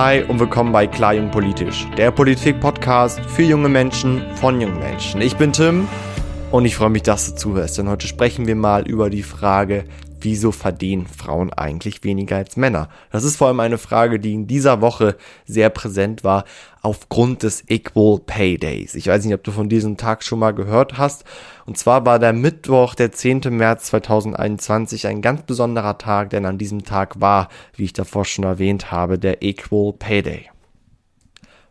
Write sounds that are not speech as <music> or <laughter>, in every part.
Hi und willkommen bei Klar Jung Politisch, der Politik-Podcast für junge Menschen von jungen Menschen. Ich bin Tim und ich freue mich, dass du zuhörst, denn heute sprechen wir mal über die Frage, wieso verdienen Frauen eigentlich weniger als Männer? Das ist vor allem eine Frage, die in dieser Woche sehr präsent war aufgrund des Equal Pay Days. Ich weiß nicht, ob du von diesem Tag schon mal gehört hast. Und zwar war der Mittwoch, der 10. März 2021 ein ganz besonderer Tag, denn an diesem Tag war, wie ich davor schon erwähnt habe, der Equal Pay Day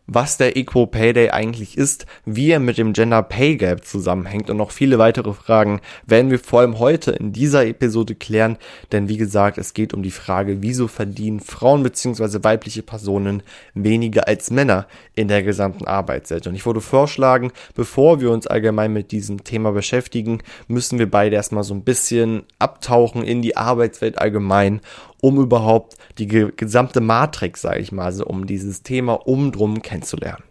was der Equal Pay Day eigentlich ist, wie er mit dem Gender Pay Gap zusammenhängt und noch viele weitere Fragen werden wir vor allem heute in dieser Episode klären, denn wie gesagt, es geht um die Frage, wieso verdienen Frauen bzw. weibliche Personen weniger als Männer in der gesamten Arbeitswelt. Und ich würde vorschlagen, bevor wir uns allgemein mit diesem Thema beschäftigen, müssen wir beide erstmal so ein bisschen abtauchen in die Arbeitswelt allgemein um überhaupt die gesamte Matrix, sage ich mal, also um dieses Thema umdrum kennenzulernen.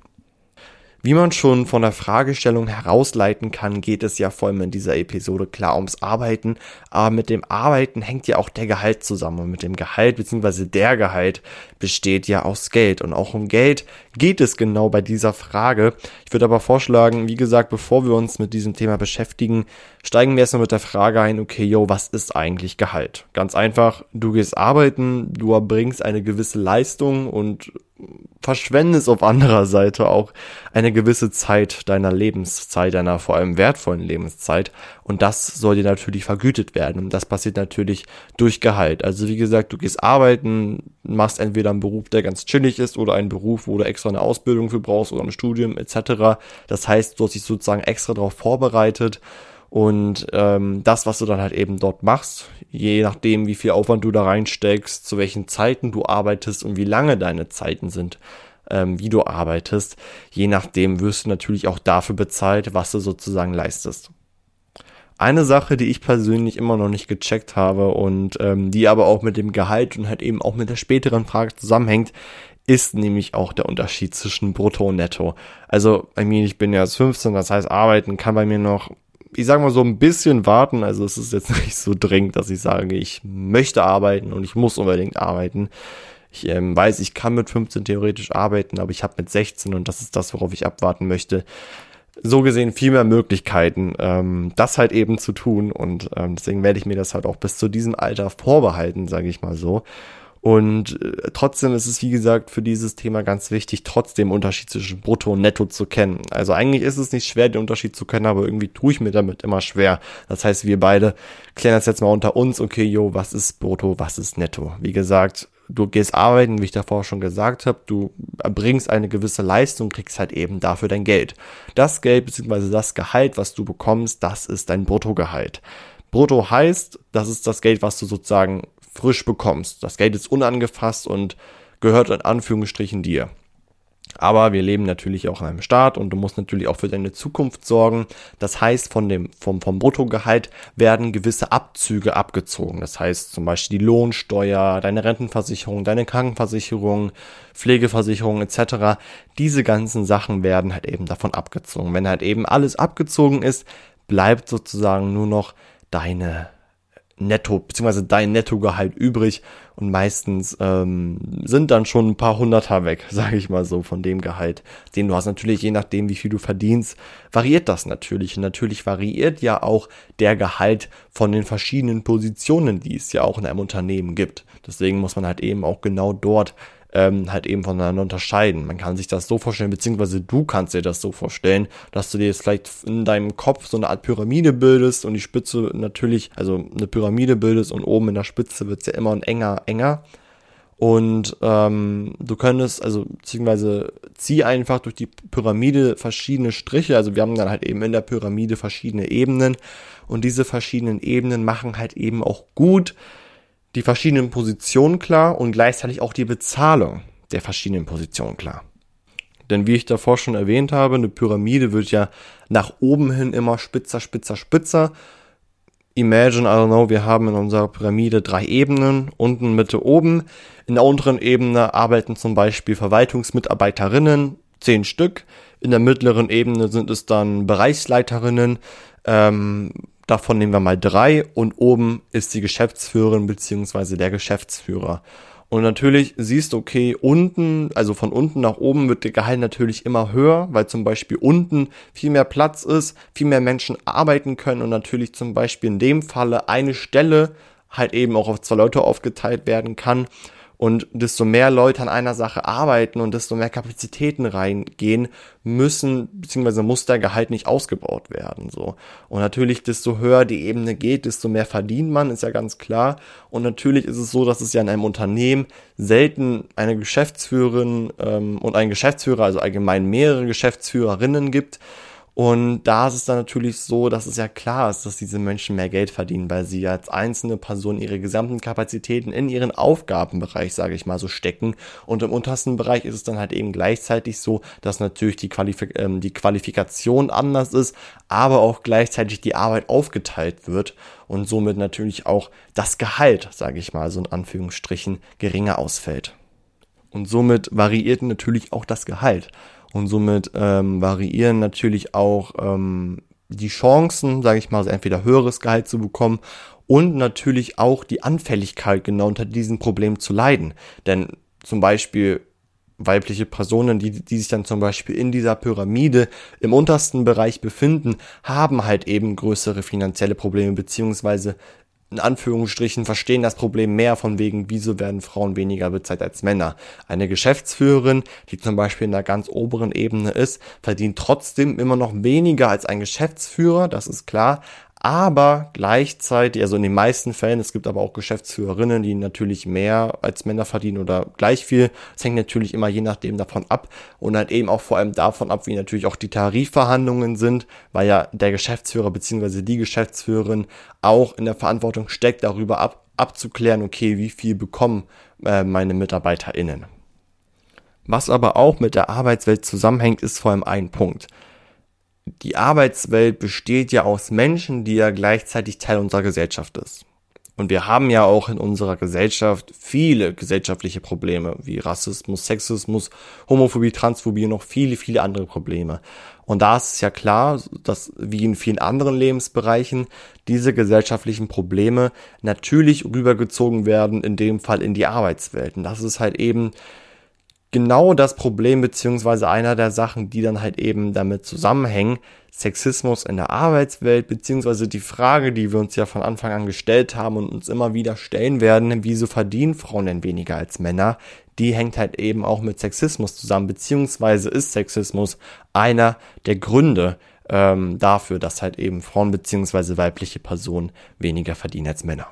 Wie man schon von der Fragestellung herausleiten kann, geht es ja vor allem in dieser Episode klar ums Arbeiten, aber mit dem Arbeiten hängt ja auch der Gehalt zusammen und mit dem Gehalt bzw. der Gehalt besteht ja aus Geld und auch um Geld geht es genau bei dieser Frage. Ich würde aber vorschlagen, wie gesagt, bevor wir uns mit diesem Thema beschäftigen, steigen wir erstmal mit der Frage ein, okay, yo, was ist eigentlich Gehalt? Ganz einfach, du gehst arbeiten, du erbringst eine gewisse Leistung und verschwendest auf anderer Seite auch eine gewisse Zeit deiner Lebenszeit, deiner vor allem wertvollen Lebenszeit. Und das soll dir natürlich vergütet werden. Und das passiert natürlich durch Gehalt. Also wie gesagt, du gehst arbeiten, machst entweder einen Beruf, der ganz chillig ist, oder einen Beruf, wo du extra eine Ausbildung für brauchst oder ein Studium etc. Das heißt, du hast dich sozusagen extra darauf vorbereitet. Und ähm, das, was du dann halt eben dort machst, je nachdem, wie viel Aufwand du da reinsteckst, zu welchen Zeiten du arbeitest und wie lange deine Zeiten sind, ähm, wie du arbeitest, je nachdem wirst du natürlich auch dafür bezahlt, was du sozusagen leistest. Eine Sache, die ich persönlich immer noch nicht gecheckt habe und ähm, die aber auch mit dem Gehalt und halt eben auch mit der späteren Frage zusammenhängt, ist nämlich auch der Unterschied zwischen Brutto und Netto. Also, I mean, ich bin ja erst 15, das heißt, arbeiten kann bei mir noch ich sage mal so ein bisschen warten. Also es ist jetzt <laughs> nicht so dringend, dass ich sage, ich möchte arbeiten und ich muss unbedingt arbeiten. Ich ähm, weiß, ich kann mit 15 theoretisch arbeiten, aber ich habe mit 16 und das ist das, worauf ich abwarten möchte. So gesehen viel mehr Möglichkeiten, ähm, das halt eben zu tun und ähm, deswegen werde ich mir das halt auch bis zu diesem Alter vorbehalten, sage ich mal so. Und äh, trotzdem ist es, wie gesagt, für dieses Thema ganz wichtig, trotzdem Unterschied zwischen Brutto und Netto zu kennen. Also eigentlich ist es nicht schwer, den Unterschied zu kennen, aber irgendwie tue ich mir damit immer schwer. Das heißt, wir beide klären das jetzt mal unter uns. Okay, yo, was ist Brutto, was ist Netto? Wie gesagt, du gehst arbeiten, wie ich davor schon gesagt habe, du erbringst eine gewisse Leistung, kriegst halt eben dafür dein Geld. Das Geld bzw. das Gehalt, was du bekommst, das ist dein Bruttogehalt. Brutto heißt, das ist das Geld, was du sozusagen frisch bekommst. Das Geld ist unangefasst und gehört in Anführungsstrichen dir. Aber wir leben natürlich auch in einem Staat und du musst natürlich auch für deine Zukunft sorgen. Das heißt, von dem, vom, vom Bruttogehalt werden gewisse Abzüge abgezogen. Das heißt zum Beispiel die Lohnsteuer, deine Rentenversicherung, deine Krankenversicherung, Pflegeversicherung etc. Diese ganzen Sachen werden halt eben davon abgezogen. Wenn halt eben alles abgezogen ist, bleibt sozusagen nur noch deine Netto, beziehungsweise dein Nettogehalt übrig und meistens ähm, sind dann schon ein paar Hunderter weg, <laughs> sage ich mal so, von dem Gehalt, den du hast. Natürlich, je nachdem, wie viel du verdienst, variiert das natürlich. Und natürlich variiert ja auch der Gehalt von den verschiedenen Positionen, die es ja auch in einem Unternehmen gibt. Deswegen muss man halt eben auch genau dort ähm, halt eben voneinander unterscheiden. Man kann sich das so vorstellen, beziehungsweise du kannst dir das so vorstellen, dass du dir jetzt vielleicht in deinem Kopf so eine Art Pyramide bildest und die Spitze natürlich, also eine Pyramide bildest und oben in der Spitze wird es ja immer enger, enger. Und ähm, du könntest, also beziehungsweise zieh einfach durch die Pyramide verschiedene Striche. Also wir haben dann halt eben in der Pyramide verschiedene Ebenen. Und diese verschiedenen Ebenen machen halt eben auch gut die verschiedenen Positionen klar und gleichzeitig auch die Bezahlung der verschiedenen Positionen klar. Denn wie ich davor schon erwähnt habe, eine Pyramide wird ja nach oben hin immer spitzer, spitzer, spitzer. Imagine, I don't know, wir haben in unserer Pyramide drei Ebenen, unten, Mitte, oben. In der unteren Ebene arbeiten zum Beispiel Verwaltungsmitarbeiterinnen, zehn Stück. In der mittleren Ebene sind es dann Bereichsleiterinnen, ähm, Davon nehmen wir mal drei und oben ist die Geschäftsführerin beziehungsweise der Geschäftsführer. Und natürlich siehst du, okay, unten, also von unten nach oben wird der Gehalt natürlich immer höher, weil zum Beispiel unten viel mehr Platz ist, viel mehr Menschen arbeiten können und natürlich zum Beispiel in dem Falle eine Stelle halt eben auch auf zwei Leute aufgeteilt werden kann und desto mehr Leute an einer Sache arbeiten und desto mehr Kapazitäten reingehen, müssen, beziehungsweise muss der Gehalt nicht ausgebaut werden, so. Und natürlich, desto höher die Ebene geht, desto mehr verdient man, ist ja ganz klar. Und natürlich ist es so, dass es ja in einem Unternehmen selten eine Geschäftsführerin ähm, und einen Geschäftsführer, also allgemein mehrere Geschäftsführerinnen gibt, und da ist es dann natürlich so, dass es ja klar ist, dass diese Menschen mehr Geld verdienen, weil sie als einzelne Person ihre gesamten Kapazitäten in ihren Aufgabenbereich, sage ich mal, so stecken. Und im untersten Bereich ist es dann halt eben gleichzeitig so, dass natürlich die, Qualifik ähm, die Qualifikation anders ist, aber auch gleichzeitig die Arbeit aufgeteilt wird und somit natürlich auch das Gehalt, sage ich mal, so in Anführungsstrichen geringer ausfällt. Und somit variiert natürlich auch das Gehalt und somit ähm, variieren natürlich auch ähm, die Chancen, sage ich mal, also entweder höheres Gehalt zu bekommen und natürlich auch die Anfälligkeit genau unter diesem Problem zu leiden. Denn zum Beispiel weibliche Personen, die, die sich dann zum Beispiel in dieser Pyramide im untersten Bereich befinden, haben halt eben größere finanzielle Probleme beziehungsweise in Anführungsstrichen verstehen das Problem mehr von wegen, wieso werden Frauen weniger bezahlt als Männer. Eine Geschäftsführerin, die zum Beispiel in der ganz oberen Ebene ist, verdient trotzdem immer noch weniger als ein Geschäftsführer, das ist klar, aber gleichzeitig, also in den meisten Fällen, es gibt aber auch Geschäftsführerinnen, die natürlich mehr als Männer verdienen oder gleich viel. Es hängt natürlich immer je nachdem davon ab und halt eben auch vor allem davon ab, wie natürlich auch die Tarifverhandlungen sind, weil ja der Geschäftsführer beziehungsweise die Geschäftsführerin auch in der Verantwortung steckt, darüber ab, abzuklären, okay, wie viel bekommen äh, meine MitarbeiterInnen. Was aber auch mit der Arbeitswelt zusammenhängt, ist vor allem ein Punkt die Arbeitswelt besteht ja aus Menschen, die ja gleichzeitig Teil unserer Gesellschaft ist. Und wir haben ja auch in unserer Gesellschaft viele gesellschaftliche Probleme, wie Rassismus, Sexismus, Homophobie, Transphobie und noch viele, viele andere Probleme. Und da ist es ja klar, dass wie in vielen anderen Lebensbereichen diese gesellschaftlichen Probleme natürlich rübergezogen werden, in dem Fall in die Arbeitswelt. Und das ist halt eben genau das Problem beziehungsweise einer der Sachen, die dann halt eben damit zusammenhängen, Sexismus in der Arbeitswelt beziehungsweise die Frage, die wir uns ja von Anfang an gestellt haben und uns immer wieder stellen werden, wieso verdienen Frauen denn weniger als Männer, die hängt halt eben auch mit Sexismus zusammen, beziehungsweise ist Sexismus einer der Gründe ähm, dafür, dass halt eben Frauen beziehungsweise weibliche Personen weniger verdienen als Männer.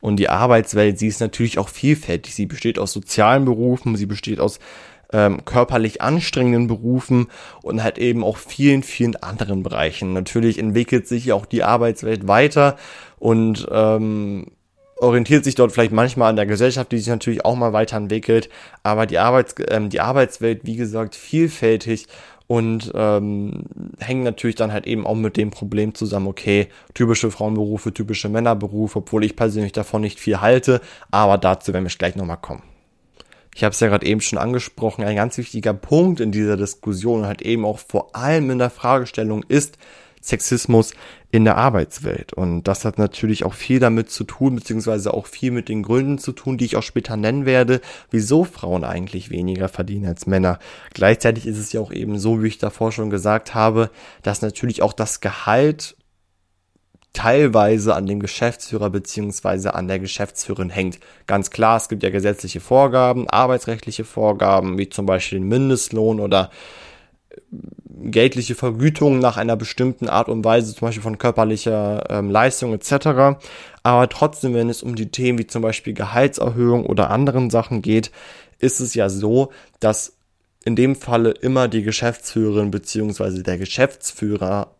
Und die Arbeitswelt, sie ist natürlich auch vielfältig. Sie besteht aus sozialen Berufen, sie besteht aus ähm, körperlich anstrengenden Berufen und halt eben auch vielen, vielen anderen Bereichen. Natürlich entwickelt sich auch die Arbeitswelt weiter und ähm, orientiert sich dort vielleicht manchmal an der Gesellschaft, die sich natürlich auch mal weiterentwickelt. Aber die, Arbeits ähm, die Arbeitswelt, wie gesagt, vielfältig und ähm, hängen natürlich dann halt eben auch mit dem Problem zusammen, okay, typische Frauenberufe, typische Männerberufe, obwohl ich persönlich davon nicht viel halte, aber dazu werden wir gleich nochmal kommen. Ich habe es ja gerade eben schon angesprochen, ein ganz wichtiger Punkt in dieser Diskussion und halt eben auch vor allem in der Fragestellung ist, Sexismus in der Arbeitswelt. Und das hat natürlich auch viel damit zu tun, beziehungsweise auch viel mit den Gründen zu tun, die ich auch später nennen werde, wieso Frauen eigentlich weniger verdienen als Männer. Gleichzeitig ist es ja auch eben so, wie ich davor schon gesagt habe, dass natürlich auch das Gehalt teilweise an dem Geschäftsführer beziehungsweise an der Geschäftsführerin hängt. Ganz klar, es gibt ja gesetzliche Vorgaben, arbeitsrechtliche Vorgaben, wie zum Beispiel den Mindestlohn oder geldliche Vergütung nach einer bestimmten Art und Weise, zum Beispiel von körperlicher ähm, Leistung etc. Aber trotzdem, wenn es um die Themen wie zum Beispiel Gehaltserhöhung oder anderen Sachen geht, ist es ja so, dass in dem Falle immer die Geschäftsführerin beziehungsweise der Geschäftsführer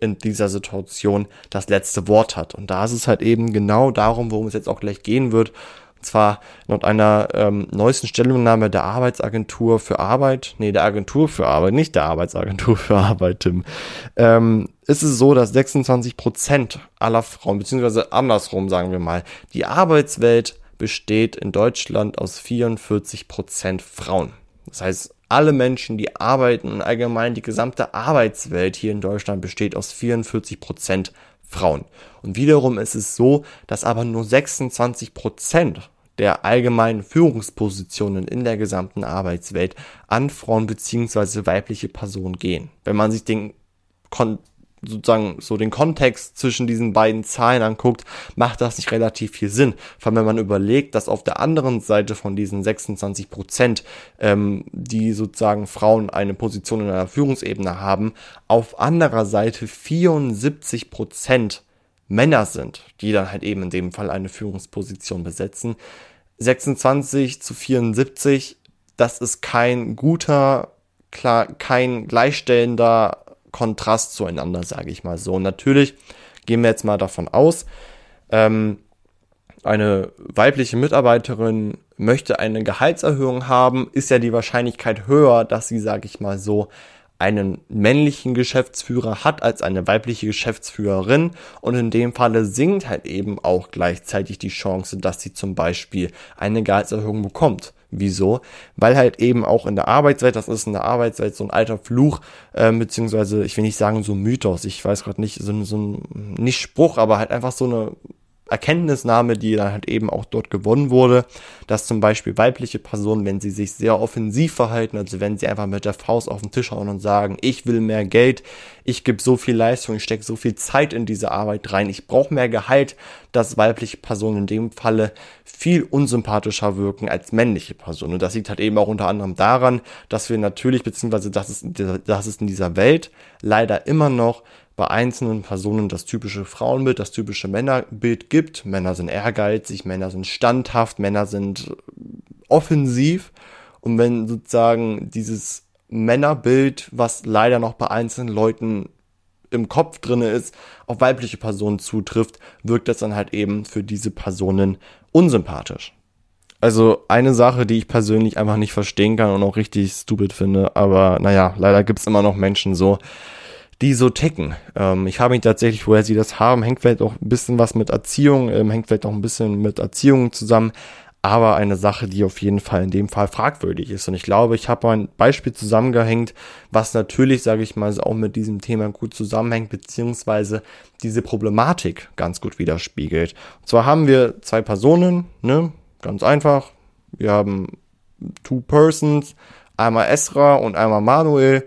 in dieser Situation das letzte Wort hat. Und da ist es halt eben genau darum, worum es jetzt auch gleich gehen wird. Und zwar laut einer ähm, neuesten Stellungnahme der Arbeitsagentur für Arbeit, nee, der Agentur für Arbeit, nicht der Arbeitsagentur für Arbeit, Tim, ähm, ist es so, dass 26 Prozent aller Frauen, beziehungsweise andersrum sagen wir mal, die Arbeitswelt besteht in Deutschland aus 44 Prozent Frauen. Das heißt, alle Menschen, die arbeiten allgemein die gesamte Arbeitswelt hier in Deutschland besteht aus 44 Prozent Frauen. Und wiederum ist es so, dass aber nur 26 Prozent der allgemeinen Führungspositionen in der gesamten Arbeitswelt an Frauen beziehungsweise weibliche Personen gehen. Wenn man sich den Kon sozusagen so den Kontext zwischen diesen beiden Zahlen anguckt, macht das nicht relativ viel Sinn. Vor allem, wenn man überlegt, dass auf der anderen Seite von diesen 26 Prozent, ähm, die sozusagen Frauen eine Position in einer Führungsebene haben, auf anderer Seite 74 Prozent Männer sind, die dann halt eben in dem Fall eine Führungsposition besetzen. 26 zu 74, das ist kein guter, klar, kein gleichstellender Kontrast zueinander, sage ich mal so. Und natürlich gehen wir jetzt mal davon aus, ähm, eine weibliche Mitarbeiterin möchte eine Gehaltserhöhung haben, ist ja die Wahrscheinlichkeit höher, dass sie, sage ich mal so, einen männlichen Geschäftsführer hat als eine weibliche Geschäftsführerin und in dem Falle sinkt halt eben auch gleichzeitig die Chance, dass sie zum Beispiel eine Gehaltserhöhung bekommt. Wieso? Weil halt eben auch in der Arbeitswelt, das ist in der Arbeitswelt so ein alter Fluch, äh, beziehungsweise ich will nicht sagen so Mythos, ich weiß gerade nicht, so, so ein, nicht Spruch, aber halt einfach so eine Erkenntnisnahme, die dann halt eben auch dort gewonnen wurde, dass zum Beispiel weibliche Personen, wenn sie sich sehr offensiv verhalten, also wenn sie einfach mit der Faust auf den Tisch hauen und sagen, ich will mehr Geld, ich gebe so viel Leistung, ich stecke so viel Zeit in diese Arbeit rein, ich brauche mehr Gehalt, dass weibliche Personen in dem Falle viel unsympathischer wirken als männliche Personen. Und das liegt halt eben auch unter anderem daran, dass wir natürlich, beziehungsweise das ist, das ist in dieser Welt leider immer noch bei einzelnen Personen das typische Frauenbild, das typische Männerbild gibt. Männer sind ehrgeizig, Männer sind standhaft, Männer sind offensiv. Und wenn sozusagen dieses Männerbild, was leider noch bei einzelnen Leuten im Kopf drinne ist, auf weibliche Personen zutrifft, wirkt das dann halt eben für diese Personen unsympathisch. Also eine Sache, die ich persönlich einfach nicht verstehen kann und auch richtig stupid finde, aber naja, leider gibt's immer noch Menschen so, die so ticken. Ähm, ich habe mich tatsächlich, woher sie das haben, hängt vielleicht auch ein bisschen was mit Erziehung, ähm, hängt vielleicht auch ein bisschen mit Erziehung zusammen, aber eine Sache, die auf jeden Fall in dem Fall fragwürdig ist. Und ich glaube, ich habe ein Beispiel zusammengehängt, was natürlich, sage ich mal, auch mit diesem Thema gut zusammenhängt, beziehungsweise diese Problematik ganz gut widerspiegelt. Und zwar haben wir zwei Personen, ne, ganz einfach. Wir haben two persons, einmal Esra und einmal Manuel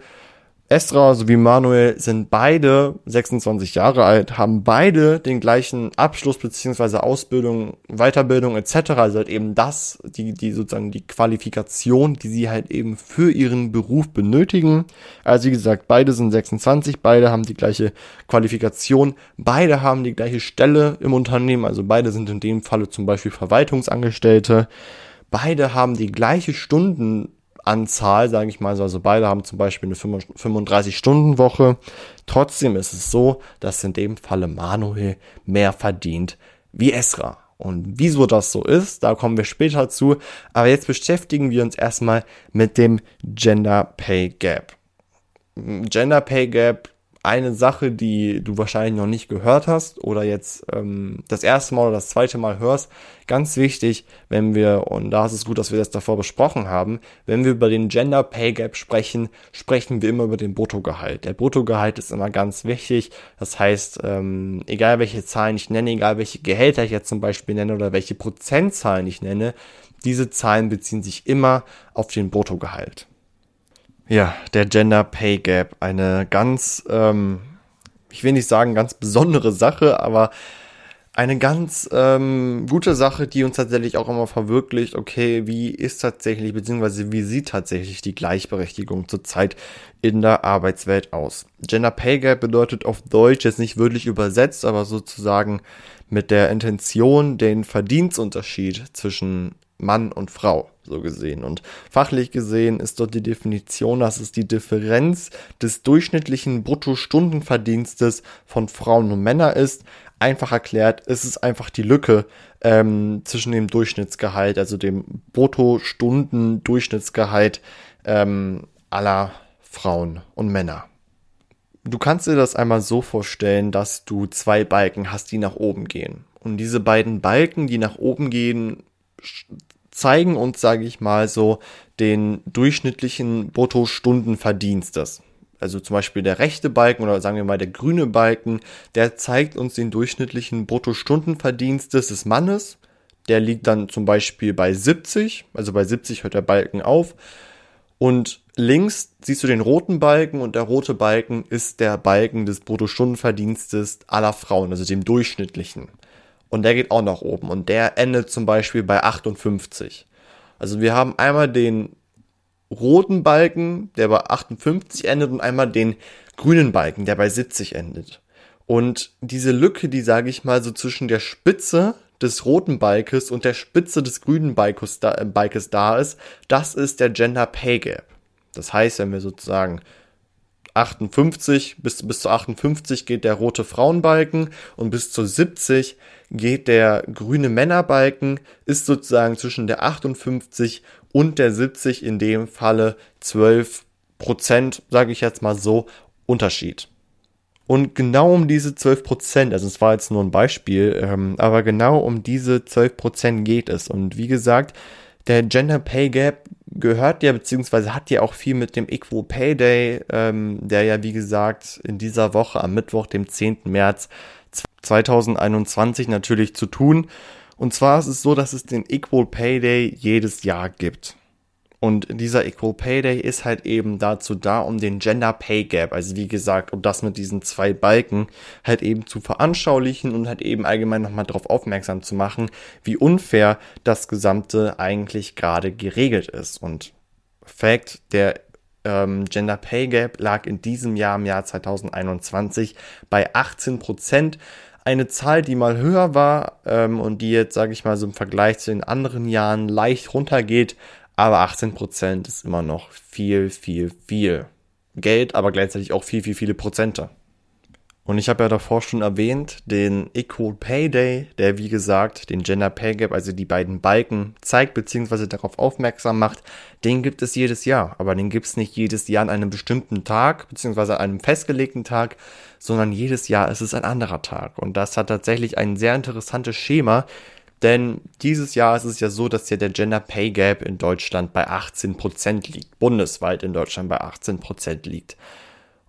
Estra sowie Manuel sind beide 26 Jahre alt, haben beide den gleichen Abschluss beziehungsweise Ausbildung, Weiterbildung etc. Also halt eben das, die, die sozusagen die Qualifikation, die sie halt eben für ihren Beruf benötigen. Also wie gesagt, beide sind 26, beide haben die gleiche Qualifikation, beide haben die gleiche Stelle im Unternehmen, also beide sind in dem Falle zum Beispiel Verwaltungsangestellte. Beide haben die gleiche Stunden Anzahl, sage ich mal. Also beide haben zum Beispiel eine 35-Stunden-Woche. Trotzdem ist es so, dass in dem Falle Manuel mehr verdient wie Esra. Und wieso das so ist, da kommen wir später zu. Aber jetzt beschäftigen wir uns erstmal mit dem Gender Pay Gap. Gender Pay Gap eine Sache, die du wahrscheinlich noch nicht gehört hast oder jetzt ähm, das erste Mal oder das zweite Mal hörst, ganz wichtig, wenn wir, und da ist es gut, dass wir das davor besprochen haben, wenn wir über den Gender Pay Gap sprechen, sprechen wir immer über den Bruttogehalt. Der Bruttogehalt ist immer ganz wichtig. Das heißt, ähm, egal welche Zahlen ich nenne, egal welche Gehälter ich jetzt zum Beispiel nenne oder welche Prozentzahlen ich nenne, diese Zahlen beziehen sich immer auf den Bruttogehalt. Ja, der Gender Pay Gap. Eine ganz, ähm, ich will nicht sagen ganz besondere Sache, aber eine ganz ähm, gute Sache, die uns tatsächlich auch immer verwirklicht, okay, wie ist tatsächlich, beziehungsweise wie sieht tatsächlich die Gleichberechtigung zurzeit in der Arbeitswelt aus. Gender Pay Gap bedeutet auf Deutsch jetzt nicht wirklich übersetzt, aber sozusagen mit der Intention, den Verdienstunterschied zwischen Mann und Frau, so gesehen. Und fachlich gesehen ist dort die Definition, dass es die Differenz des durchschnittlichen Bruttostundenverdienstes von Frauen und Männern ist. Einfach erklärt, es ist einfach die Lücke ähm, zwischen dem Durchschnittsgehalt, also dem Bruttostunden-Durchschnittsgehalt ähm, aller Frauen und Männer. Du kannst dir das einmal so vorstellen, dass du zwei Balken hast, die nach oben gehen. Und diese beiden Balken, die nach oben gehen, zeigen uns, sage ich mal, so den durchschnittlichen Bruttostundenverdienstes. Also zum Beispiel der rechte Balken oder sagen wir mal der grüne Balken, der zeigt uns den durchschnittlichen Bruttostundenverdienstes des Mannes. der liegt dann zum Beispiel bei 70, also bei 70 hört der Balken auf. Und links siehst du den roten Balken und der rote Balken ist der Balken des Bruttostundenverdienstes aller Frauen, also dem durchschnittlichen. Und der geht auch nach oben und der endet zum Beispiel bei 58. Also wir haben einmal den roten Balken, der bei 58 endet und einmal den grünen Balken, der bei 70 endet. Und diese Lücke, die sage ich mal so zwischen der Spitze des roten Balkes und der Spitze des grünen Balkes da, äh, Balkes da ist, das ist der Gender Pay Gap. Das heißt, wenn wir sozusagen 58 bis, bis zu 58 geht der rote Frauenbalken und bis zu 70 geht der grüne Männerbalken, ist sozusagen zwischen der 58 und der 70 in dem Falle 12 Prozent, sage ich jetzt mal so, Unterschied. Und genau um diese 12 Prozent, also es war jetzt nur ein Beispiel, ähm, aber genau um diese 12 Prozent geht es. Und wie gesagt, der Gender Pay Gap gehört ja, beziehungsweise hat ja auch viel mit dem Equal Pay Day, ähm, der ja, wie gesagt, in dieser Woche am Mittwoch, dem 10. März 2021 natürlich zu tun. Und zwar ist es so, dass es den Equal Pay Day jedes Jahr gibt. Und dieser Equal Pay Day ist halt eben dazu da, um den Gender Pay Gap, also wie gesagt, um das mit diesen zwei Balken halt eben zu veranschaulichen und halt eben allgemein nochmal darauf aufmerksam zu machen, wie unfair das Gesamte eigentlich gerade geregelt ist. Und Fact, der ähm, Gender Pay Gap lag in diesem Jahr, im Jahr 2021, bei 18 Prozent eine Zahl, die mal höher war ähm, und die jetzt, sage ich mal, so im Vergleich zu den anderen Jahren leicht runtergeht, aber 18% ist immer noch viel, viel, viel Geld, aber gleichzeitig auch viel, viel, viele Prozente. Und ich habe ja davor schon erwähnt, den Equal Pay Day, der wie gesagt den Gender Pay Gap, also die beiden Balken, zeigt bzw. darauf aufmerksam macht, den gibt es jedes Jahr. Aber den gibt es nicht jedes Jahr an einem bestimmten Tag bzw. einem festgelegten Tag, sondern jedes Jahr ist es ein anderer Tag. Und das hat tatsächlich ein sehr interessantes Schema, denn dieses Jahr ist es ja so, dass ja der Gender Pay Gap in Deutschland bei 18% liegt, bundesweit in Deutschland bei 18% liegt.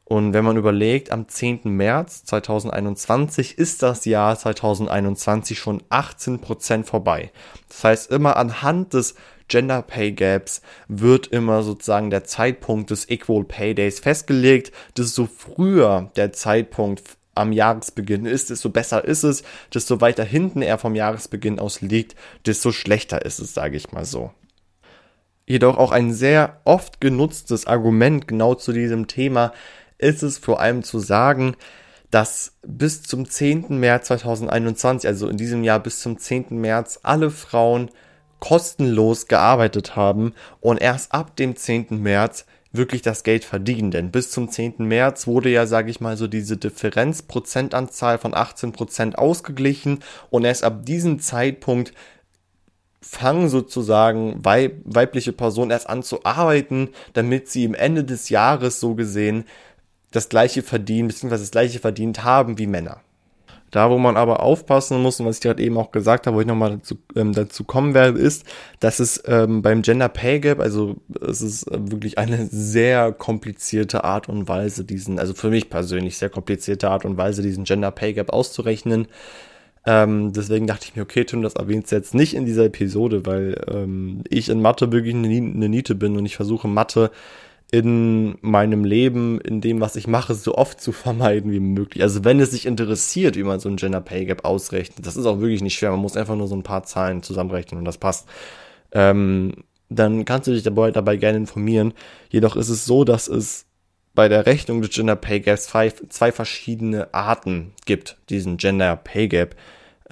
Und wenn man überlegt, am 10. März 2021 ist das Jahr 2021 schon 18% vorbei. Das heißt, immer anhand des Gender Pay Gaps wird immer sozusagen der Zeitpunkt des Equal Pay Days festgelegt. Desto früher der Zeitpunkt am Jahresbeginn ist, desto besser ist es, desto weiter hinten er vom Jahresbeginn aus liegt, desto schlechter ist es, sage ich mal so. Jedoch auch ein sehr oft genutztes Argument genau zu diesem Thema ist es vor allem zu sagen, dass bis zum 10. März 2021, also in diesem Jahr bis zum 10. März, alle Frauen kostenlos gearbeitet haben und erst ab dem 10. März wirklich das Geld verdienen. Denn bis zum 10. März wurde ja, sage ich mal, so diese Differenzprozentanzahl von 18 Prozent ausgeglichen und erst ab diesem Zeitpunkt fangen sozusagen weib weibliche Personen erst an zu arbeiten, damit sie im Ende des Jahres so gesehen das gleiche verdienen, beziehungsweise das gleiche verdient haben wie Männer. Da, wo man aber aufpassen muss, und was ich gerade eben auch gesagt habe, wo ich nochmal dazu, ähm, dazu kommen werde, ist, dass es ähm, beim Gender Pay Gap, also es ist äh, wirklich eine sehr komplizierte Art und Weise, diesen, also für mich persönlich sehr komplizierte Art und Weise, diesen Gender Pay Gap auszurechnen. Ähm, deswegen dachte ich mir, okay, Tim, das erwähnst du jetzt nicht in dieser Episode, weil ähm, ich in Mathe wirklich eine, eine Niete bin und ich versuche Mathe in meinem Leben, in dem, was ich mache, so oft zu vermeiden wie möglich. Also wenn es sich interessiert, wie man so ein Gender Pay Gap ausrechnet, das ist auch wirklich nicht schwer. Man muss einfach nur so ein paar Zahlen zusammenrechnen und das passt. Ähm, dann kannst du dich dabei, dabei gerne informieren. Jedoch ist es so, dass es bei der Rechnung des Gender Pay Gaps zwei, zwei verschiedene Arten gibt, diesen Gender Pay Gap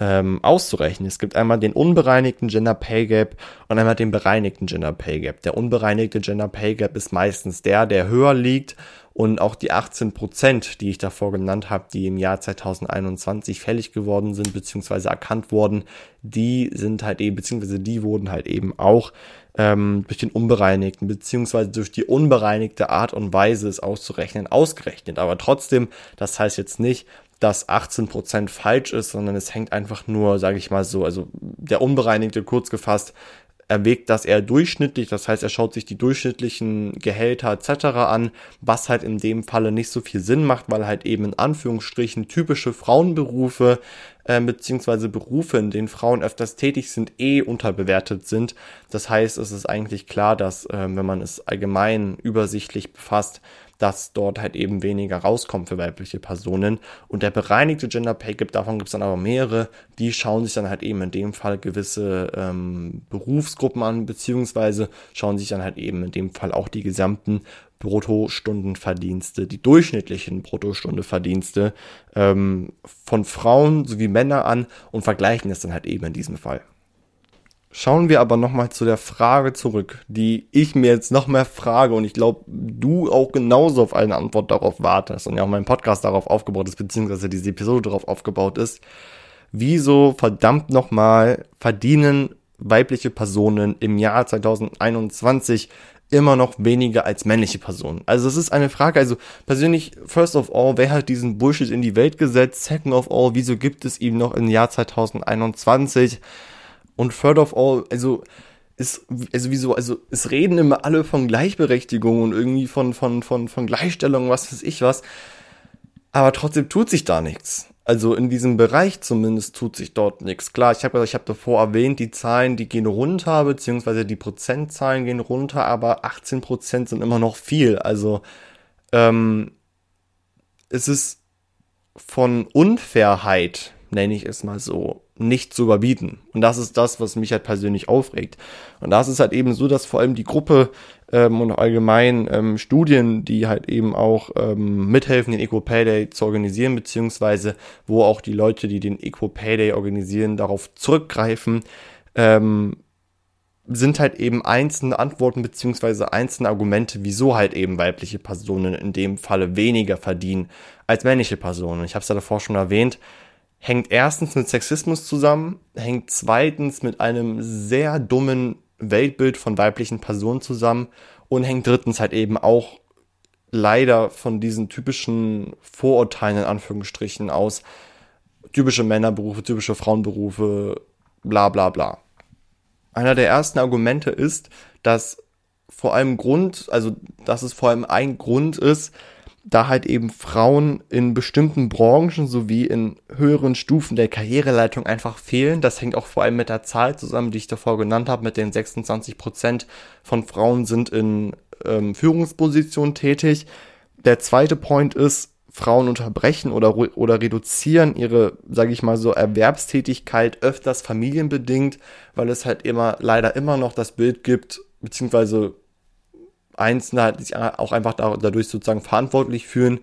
ähm, auszurechnen. Es gibt einmal den unbereinigten Gender Pay Gap und einmal den bereinigten Gender Pay Gap. Der unbereinigte Gender Pay Gap ist meistens der, der höher liegt und auch die 18 Prozent, die ich davor genannt habe, die im Jahr 2021 fällig geworden sind beziehungsweise erkannt wurden, die sind halt eben beziehungsweise die wurden halt eben auch ähm, durch den unbereinigten beziehungsweise durch die unbereinigte Art und Weise es auszurechnen ausgerechnet. Aber trotzdem, das heißt jetzt nicht, dass 18% falsch ist, sondern es hängt einfach nur, sage ich mal so, also der Unbereinigte kurz gefasst, erwägt das eher durchschnittlich, das heißt, er schaut sich die durchschnittlichen Gehälter etc. an, was halt in dem Falle nicht so viel Sinn macht, weil halt eben in Anführungsstrichen typische Frauenberufe äh, beziehungsweise Berufe, in denen Frauen öfters tätig sind, eh unterbewertet sind. Das heißt, es ist eigentlich klar, dass äh, wenn man es allgemein übersichtlich befasst, dass dort halt eben weniger rauskommt für weibliche Personen. Und der bereinigte Gender Pay Gap, davon gibt es dann aber mehrere, die schauen sich dann halt eben in dem Fall gewisse ähm, Berufsgruppen an, beziehungsweise schauen sich dann halt eben in dem Fall auch die gesamten Bruttostundenverdienste, die durchschnittlichen Bruttostundeverdienste ähm, von Frauen sowie Männer an und vergleichen das dann halt eben in diesem Fall. Schauen wir aber nochmal zu der Frage zurück, die ich mir jetzt noch mehr frage und ich glaube, du auch genauso auf eine Antwort darauf wartest und ja auch mein Podcast darauf aufgebaut ist, beziehungsweise diese Episode darauf aufgebaut ist. Wieso verdammt nochmal verdienen weibliche Personen im Jahr 2021 immer noch weniger als männliche Personen. Also es ist eine Frage, also persönlich, first of all, wer hat diesen Bullshit in die Welt gesetzt? Second of all, wieso gibt es ihn noch im Jahr 2021? Und third of all, also ist, also wieso, also es reden immer alle von Gleichberechtigung und irgendwie von, von, von, von Gleichstellung, was weiß ich was. Aber trotzdem tut sich da nichts. Also in diesem Bereich zumindest tut sich dort nichts. Klar, ich habe ich hab davor erwähnt, die Zahlen, die gehen runter, beziehungsweise die Prozentzahlen gehen runter, aber 18 Prozent sind immer noch viel. Also ähm, es ist von Unfairheit, nenne ich es mal so, nicht zu überbieten. Und das ist das, was mich halt persönlich aufregt. Und das ist halt eben so, dass vor allem die Gruppe ähm, und allgemein ähm, Studien, die halt eben auch ähm, mithelfen, den Eco Pay Day zu organisieren, beziehungsweise wo auch die Leute, die den Eco Pay Day organisieren, darauf zurückgreifen, ähm, sind halt eben einzelne Antworten beziehungsweise einzelne Argumente, wieso halt eben weibliche Personen in dem Falle weniger verdienen als männliche Personen. Ich habe es ja davor schon erwähnt, hängt erstens mit Sexismus zusammen, hängt zweitens mit einem sehr dummen Weltbild von weiblichen Personen zusammen und hängt drittens halt eben auch leider von diesen typischen Vorurteilen in Anführungsstrichen aus. Typische Männerberufe, typische Frauenberufe, bla bla bla. Einer der ersten Argumente ist, dass vor allem Grund, also dass es vor allem ein Grund ist, da halt eben Frauen in bestimmten Branchen sowie in höheren Stufen der Karriereleitung einfach fehlen. Das hängt auch vor allem mit der Zahl zusammen, die ich davor genannt habe, mit den 26 Prozent von Frauen sind in ähm, Führungspositionen tätig. Der zweite Point ist, Frauen unterbrechen oder, oder reduzieren ihre, sage ich mal so, Erwerbstätigkeit öfters familienbedingt, weil es halt immer leider immer noch das Bild gibt, beziehungsweise Einzelne halt sich auch einfach dadurch sozusagen verantwortlich fühlen.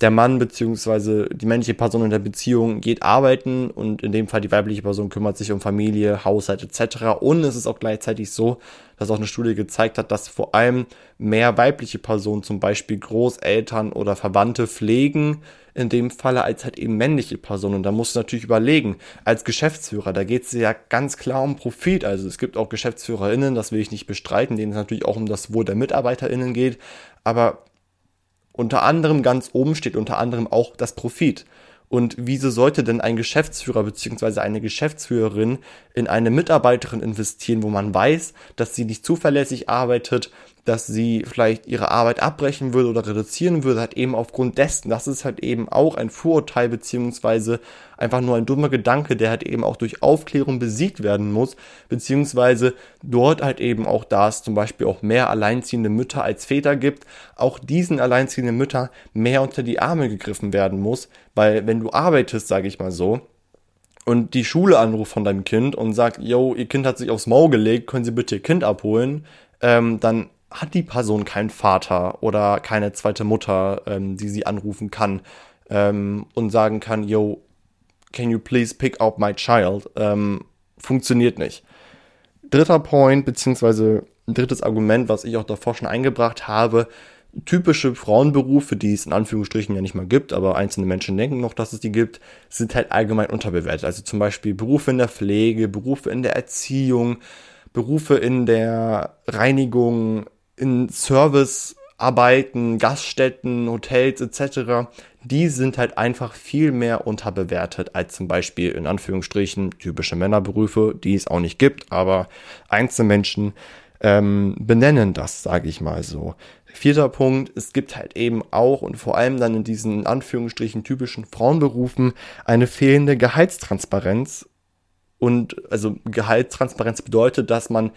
Der Mann beziehungsweise die männliche Person in der Beziehung geht arbeiten und in dem Fall die weibliche Person kümmert sich um Familie, Haushalt etc. Und es ist auch gleichzeitig so, dass auch eine Studie gezeigt hat, dass vor allem mehr weibliche Personen, zum Beispiel Großeltern oder Verwandte, pflegen in dem Falle als halt eben männliche Personen. Und da musst du natürlich überlegen, als Geschäftsführer, da geht es ja ganz klar um Profit. Also es gibt auch GeschäftsführerInnen, das will ich nicht bestreiten, denen es natürlich auch um das Wohl der MitarbeiterInnen geht. Aber unter anderem ganz oben steht unter anderem auch das Profit. Und wieso sollte denn ein Geschäftsführer bzw. eine Geschäftsführerin in eine Mitarbeiterin investieren, wo man weiß, dass sie nicht zuverlässig arbeitet, dass sie vielleicht ihre Arbeit abbrechen würde oder reduzieren würde, halt eben aufgrund dessen. Das ist halt eben auch ein Vorurteil beziehungsweise einfach nur ein dummer Gedanke, der halt eben auch durch Aufklärung besiegt werden muss, beziehungsweise dort halt eben auch, da es zum Beispiel auch mehr alleinziehende Mütter als Väter gibt, auch diesen alleinziehenden Müttern mehr unter die Arme gegriffen werden muss, weil wenn du arbeitest, sage ich mal so, und die Schule anruft von deinem Kind und sagt, yo, ihr Kind hat sich aufs Maul gelegt, können Sie bitte Ihr Kind abholen, ähm, dann hat die Person keinen Vater oder keine zweite Mutter, ähm, die sie anrufen kann ähm, und sagen kann, yo, can you please pick up my child? Ähm, funktioniert nicht. Dritter Point, beziehungsweise drittes Argument, was ich auch davor schon eingebracht habe, typische Frauenberufe, die es in Anführungsstrichen ja nicht mal gibt, aber einzelne Menschen denken noch, dass es die gibt, sind halt allgemein unterbewertet. Also zum Beispiel Berufe in der Pflege, Berufe in der Erziehung, Berufe in der Reinigung, in Servicearbeiten, Gaststätten, Hotels etc., die sind halt einfach viel mehr unterbewertet als zum Beispiel in Anführungsstrichen typische Männerberufe, die es auch nicht gibt, aber Einzelmenschen ähm, benennen das, sage ich mal so. Vierter Punkt, es gibt halt eben auch und vor allem dann in diesen in Anführungsstrichen typischen Frauenberufen eine fehlende Gehaltstransparenz. Und also Gehaltstransparenz bedeutet, dass man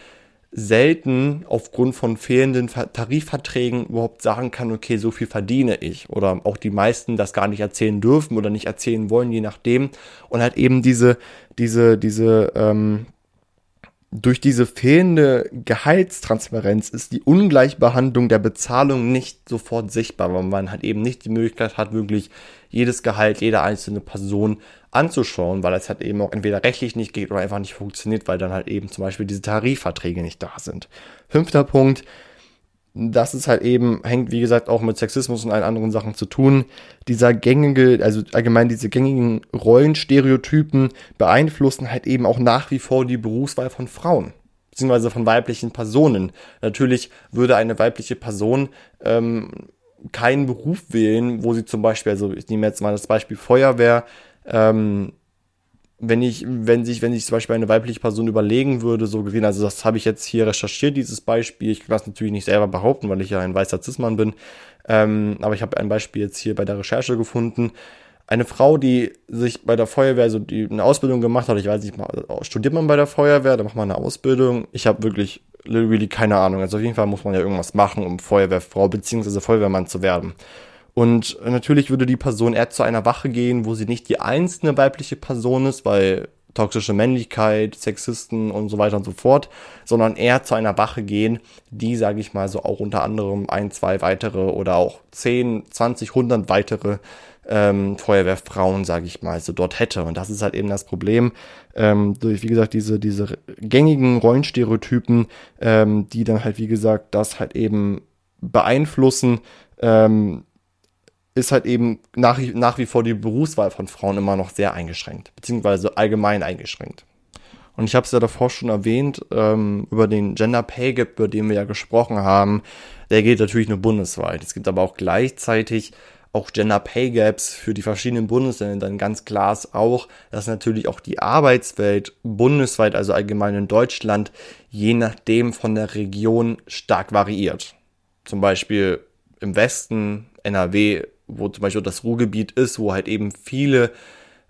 selten aufgrund von fehlenden Tarifverträgen überhaupt sagen kann, okay, so viel verdiene ich. Oder auch die meisten das gar nicht erzählen dürfen oder nicht erzählen wollen, je nachdem. Und halt eben diese, diese, diese ähm, durch diese fehlende Gehaltstransparenz ist die Ungleichbehandlung der Bezahlung nicht sofort sichtbar, weil man halt eben nicht die Möglichkeit hat, wirklich jedes Gehalt jeder einzelne Person anzuschauen, weil es halt eben auch entweder rechtlich nicht geht oder einfach nicht funktioniert, weil dann halt eben zum Beispiel diese Tarifverträge nicht da sind. Fünfter Punkt, das ist halt eben, hängt wie gesagt auch mit Sexismus und allen anderen Sachen zu tun. Dieser gängige, also allgemein diese gängigen Rollenstereotypen beeinflussen halt eben auch nach wie vor die Berufswahl von Frauen beziehungsweise von weiblichen Personen. Natürlich würde eine weibliche Person ähm, keinen Beruf wählen, wo sie zum Beispiel, also ich nehme jetzt mal das Beispiel Feuerwehr, ähm, wenn ich, wenn sich, wenn sich zum Beispiel eine weibliche Person überlegen würde, so gesehen, also das habe ich jetzt hier recherchiert, dieses Beispiel. Ich kann das natürlich nicht selber behaupten, weil ich ja ein weißer Cis-Mann bin. Ähm, aber ich habe ein Beispiel jetzt hier bei der Recherche gefunden. Eine Frau, die sich bei der Feuerwehr, also die eine Ausbildung gemacht hat, ich weiß nicht, studiert man bei der Feuerwehr, da macht man eine Ausbildung. Ich habe wirklich literally keine Ahnung. Also auf jeden Fall muss man ja irgendwas machen, um Feuerwehrfrau bzw. Feuerwehrmann zu werden. Und natürlich würde die Person eher zu einer Wache gehen, wo sie nicht die einzelne weibliche Person ist, weil toxische Männlichkeit, Sexisten und so weiter und so fort, sondern eher zu einer Wache gehen, die, sage ich mal, so auch unter anderem ein, zwei weitere oder auch 10, 20, 100 weitere ähm, Feuerwehrfrauen, sage ich mal, so dort hätte. Und das ist halt eben das Problem, ähm, durch, wie gesagt, diese, diese gängigen Rollenstereotypen, ähm, die dann halt, wie gesagt, das halt eben beeinflussen, ähm, ist halt eben nach, nach wie vor die Berufswahl von Frauen immer noch sehr eingeschränkt, beziehungsweise allgemein eingeschränkt. Und ich habe es ja davor schon erwähnt, ähm, über den Gender Pay Gap, über den wir ja gesprochen haben, der geht natürlich nur bundesweit. Es gibt aber auch gleichzeitig auch Gender Pay Gaps für die verschiedenen Bundesländer. Dann ganz klar ist auch, dass natürlich auch die Arbeitswelt bundesweit, also allgemein in Deutschland, je nachdem von der Region stark variiert. Zum Beispiel im Westen, NRW, wo zum Beispiel das Ruhrgebiet ist, wo halt eben viele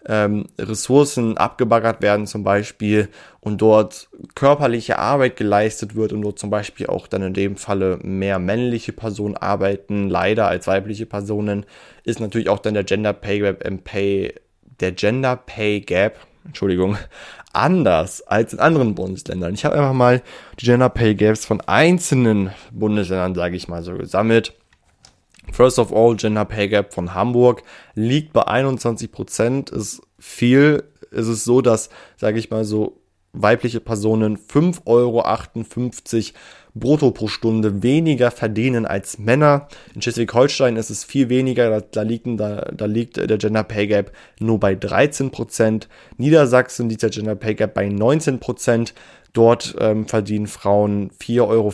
ähm, Ressourcen abgebaggert werden zum Beispiel und dort körperliche Arbeit geleistet wird und dort zum Beispiel auch dann in dem Falle mehr männliche Personen arbeiten, leider als weibliche Personen, ist natürlich auch dann der Gender Pay Gap, ähm, Pay, der Gender Pay Gap, Entschuldigung, anders als in anderen Bundesländern. Ich habe einfach mal die Gender Pay Gaps von einzelnen Bundesländern, sage ich mal so, gesammelt First of all, Gender Pay Gap von Hamburg liegt bei 21 Prozent, ist viel. Es ist so, dass, sage ich mal so, weibliche Personen 5,58 Euro brutto pro Stunde weniger verdienen als Männer. In Schleswig-Holstein ist es viel weniger, da, da, liegt, da, da liegt der Gender Pay Gap nur bei 13 Prozent. Niedersachsen liegt der Gender Pay Gap bei 19 Prozent. Dort ähm, verdienen Frauen 4,34 Euro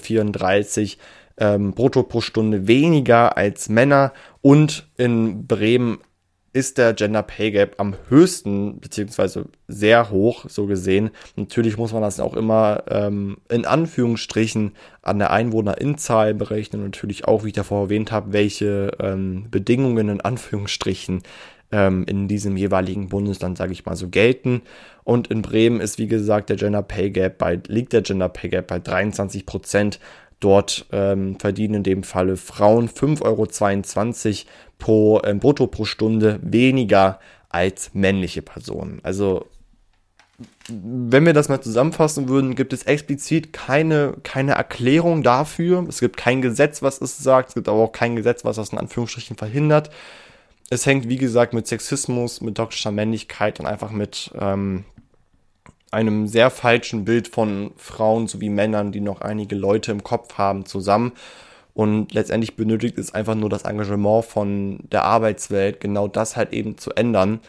ähm, brutto pro Stunde weniger als Männer und in Bremen ist der Gender Pay Gap am höchsten, beziehungsweise sehr hoch, so gesehen. Natürlich muss man das auch immer ähm, in Anführungsstrichen an der Einwohnerinzahl berechnen. natürlich auch, wie ich davor erwähnt habe, welche ähm, Bedingungen in Anführungsstrichen ähm, in diesem jeweiligen Bundesland, sage ich mal so, gelten. Und in Bremen ist, wie gesagt, der Gender Pay Gap bei, liegt der Gender Pay Gap bei 23 Prozent. Dort ähm, verdienen in dem Falle Frauen 5,22 Euro pro äh, brutto pro Stunde weniger als männliche Personen. Also wenn wir das mal zusammenfassen würden, gibt es explizit keine, keine Erklärung dafür. Es gibt kein Gesetz, was es sagt. Es gibt aber auch kein Gesetz, was das in Anführungsstrichen verhindert. Es hängt, wie gesagt, mit Sexismus, mit toxischer Männlichkeit und einfach mit ähm, einem sehr falschen Bild von Frauen sowie Männern, die noch einige Leute im Kopf haben, zusammen. Und letztendlich benötigt es einfach nur das Engagement von der Arbeitswelt, genau das halt eben zu ändern.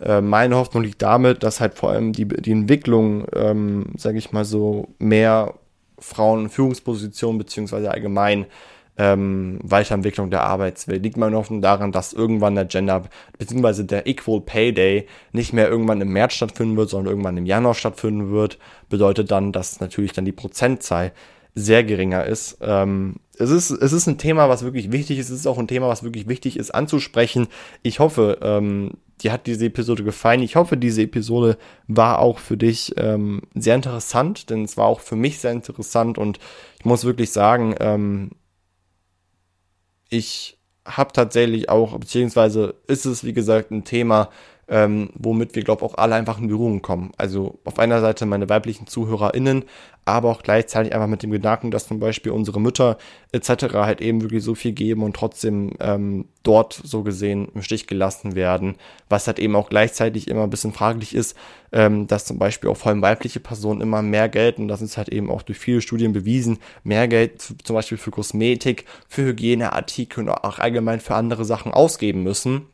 Äh, meine Hoffnung liegt damit, dass halt vor allem die, die Entwicklung, ähm, sage ich mal so, mehr Frauen in Führungspositionen beziehungsweise allgemein ähm, Weiterentwicklung der Arbeitswelt. Liegt meine Hoffnung daran, dass irgendwann der Gender bzw. der Equal Pay Day nicht mehr irgendwann im März stattfinden wird, sondern irgendwann im Januar stattfinden wird. Bedeutet dann, dass natürlich dann die Prozentzahl sehr geringer ist. Ähm, es ist, es ist ein Thema, was wirklich wichtig ist. Es ist auch ein Thema, was wirklich wichtig ist anzusprechen. Ich hoffe, ähm, dir hat diese Episode gefallen. Ich hoffe, diese Episode war auch für dich ähm, sehr interessant, denn es war auch für mich sehr interessant und ich muss wirklich sagen, ähm, ich habe tatsächlich auch, beziehungsweise ist es, wie gesagt, ein Thema, ähm, womit wir, glaube ich, auch alle einfach in Berührung kommen. Also auf einer Seite meine weiblichen ZuhörerInnen, aber auch gleichzeitig einfach mit dem Gedanken, dass zum Beispiel unsere Mütter etc. halt eben wirklich so viel geben und trotzdem ähm, dort so gesehen im Stich gelassen werden, was halt eben auch gleichzeitig immer ein bisschen fraglich ist, ähm, dass zum Beispiel auch vor allem weibliche Personen immer mehr Geld, und das ist halt eben auch durch viele Studien bewiesen, mehr Geld zum Beispiel für Kosmetik, für Hygieneartikel und auch allgemein für andere Sachen ausgeben müssen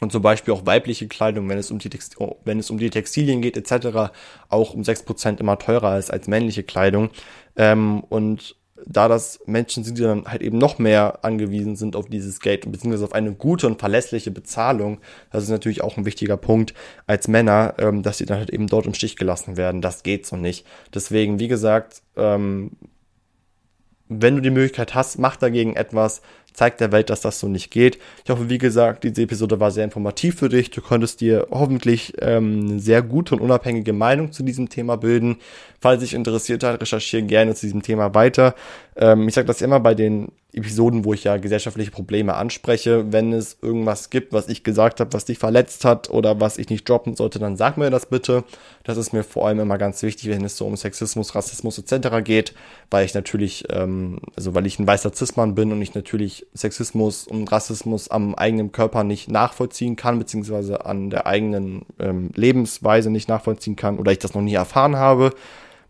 und zum Beispiel auch weibliche Kleidung, wenn es um die, Text oh, wenn es um die Textilien geht etc., auch um sechs Prozent immer teurer ist als männliche Kleidung. Ähm, und da das Menschen sind, die dann halt eben noch mehr angewiesen sind auf dieses Geld, beziehungsweise auf eine gute und verlässliche Bezahlung, das ist natürlich auch ein wichtiger Punkt als Männer, ähm, dass sie dann halt eben dort im Stich gelassen werden. Das geht so nicht. Deswegen, wie gesagt, ähm, wenn du die Möglichkeit hast, mach dagegen etwas, zeig der Welt, dass das so nicht geht. Ich hoffe, wie gesagt, diese Episode war sehr informativ für dich. Du konntest dir hoffentlich ähm, eine sehr gute und unabhängige Meinung zu diesem Thema bilden. Falls dich interessiert hat, recherchiere gerne zu diesem Thema weiter. Ähm, ich sage das immer bei den Episoden, wo ich ja gesellschaftliche Probleme anspreche. Wenn es irgendwas gibt, was ich gesagt habe, was dich verletzt hat oder was ich nicht droppen sollte, dann sag mir das bitte. Das ist mir vor allem immer ganz wichtig, wenn es so um Sexismus, Rassismus etc. geht, weil ich natürlich, ähm, also weil ich ein weißer Cis-Mann bin und ich natürlich Sexismus und Rassismus am eigenen Körper nicht nachvollziehen kann, beziehungsweise an der eigenen ähm, Lebensweise nicht nachvollziehen kann oder ich das noch nie erfahren habe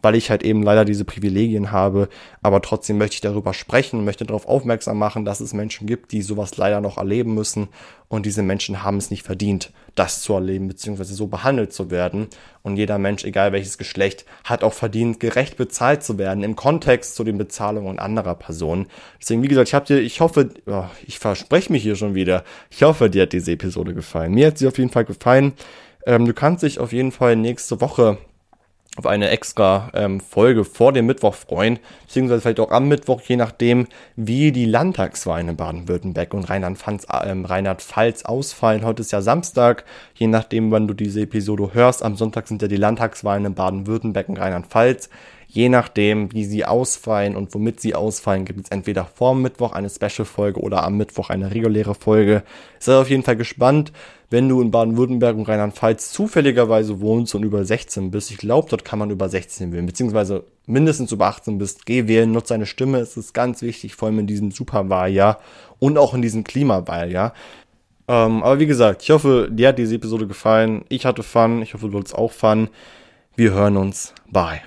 weil ich halt eben leider diese Privilegien habe. Aber trotzdem möchte ich darüber sprechen, möchte darauf aufmerksam machen, dass es Menschen gibt, die sowas leider noch erleben müssen. Und diese Menschen haben es nicht verdient, das zu erleben, beziehungsweise so behandelt zu werden. Und jeder Mensch, egal welches Geschlecht, hat auch verdient, gerecht bezahlt zu werden im Kontext zu den Bezahlungen anderer Personen. Deswegen, wie gesagt, ich habe dir, ich hoffe, oh, ich verspreche mich hier schon wieder. Ich hoffe, dir hat diese Episode gefallen. Mir hat sie auf jeden Fall gefallen. Ähm, du kannst dich auf jeden Fall nächste Woche auf eine extra ähm, Folge vor dem Mittwoch freuen, beziehungsweise vielleicht auch am Mittwoch, je nachdem, wie die Landtagswahlen in Baden-Württemberg und Rheinland-Pfalz ähm, Rheinland ausfallen. Heute ist ja Samstag, je nachdem, wann du diese Episode hörst. Am Sonntag sind ja die Landtagswahlen in Baden-Württemberg und Rheinland-Pfalz. Je nachdem, wie sie ausfallen und womit sie ausfallen, gibt es entweder vor Mittwoch eine Special-Folge oder am Mittwoch eine reguläre Folge. Sei auf jeden Fall gespannt, wenn du in Baden-Württemberg und Rheinland-Pfalz zufälligerweise wohnst und über 16 bist. Ich glaube, dort kann man über 16 wählen, beziehungsweise mindestens über 18 bist. Geh wählen, nutze deine Stimme. Es ist ganz wichtig, vor allem in diesem Superwahljahr und auch in diesem Klimawahljahr. Ähm, aber wie gesagt, ich hoffe, dir hat diese Episode gefallen. Ich hatte Fun. Ich hoffe, du hattest auch Fun. Wir hören uns. Bye.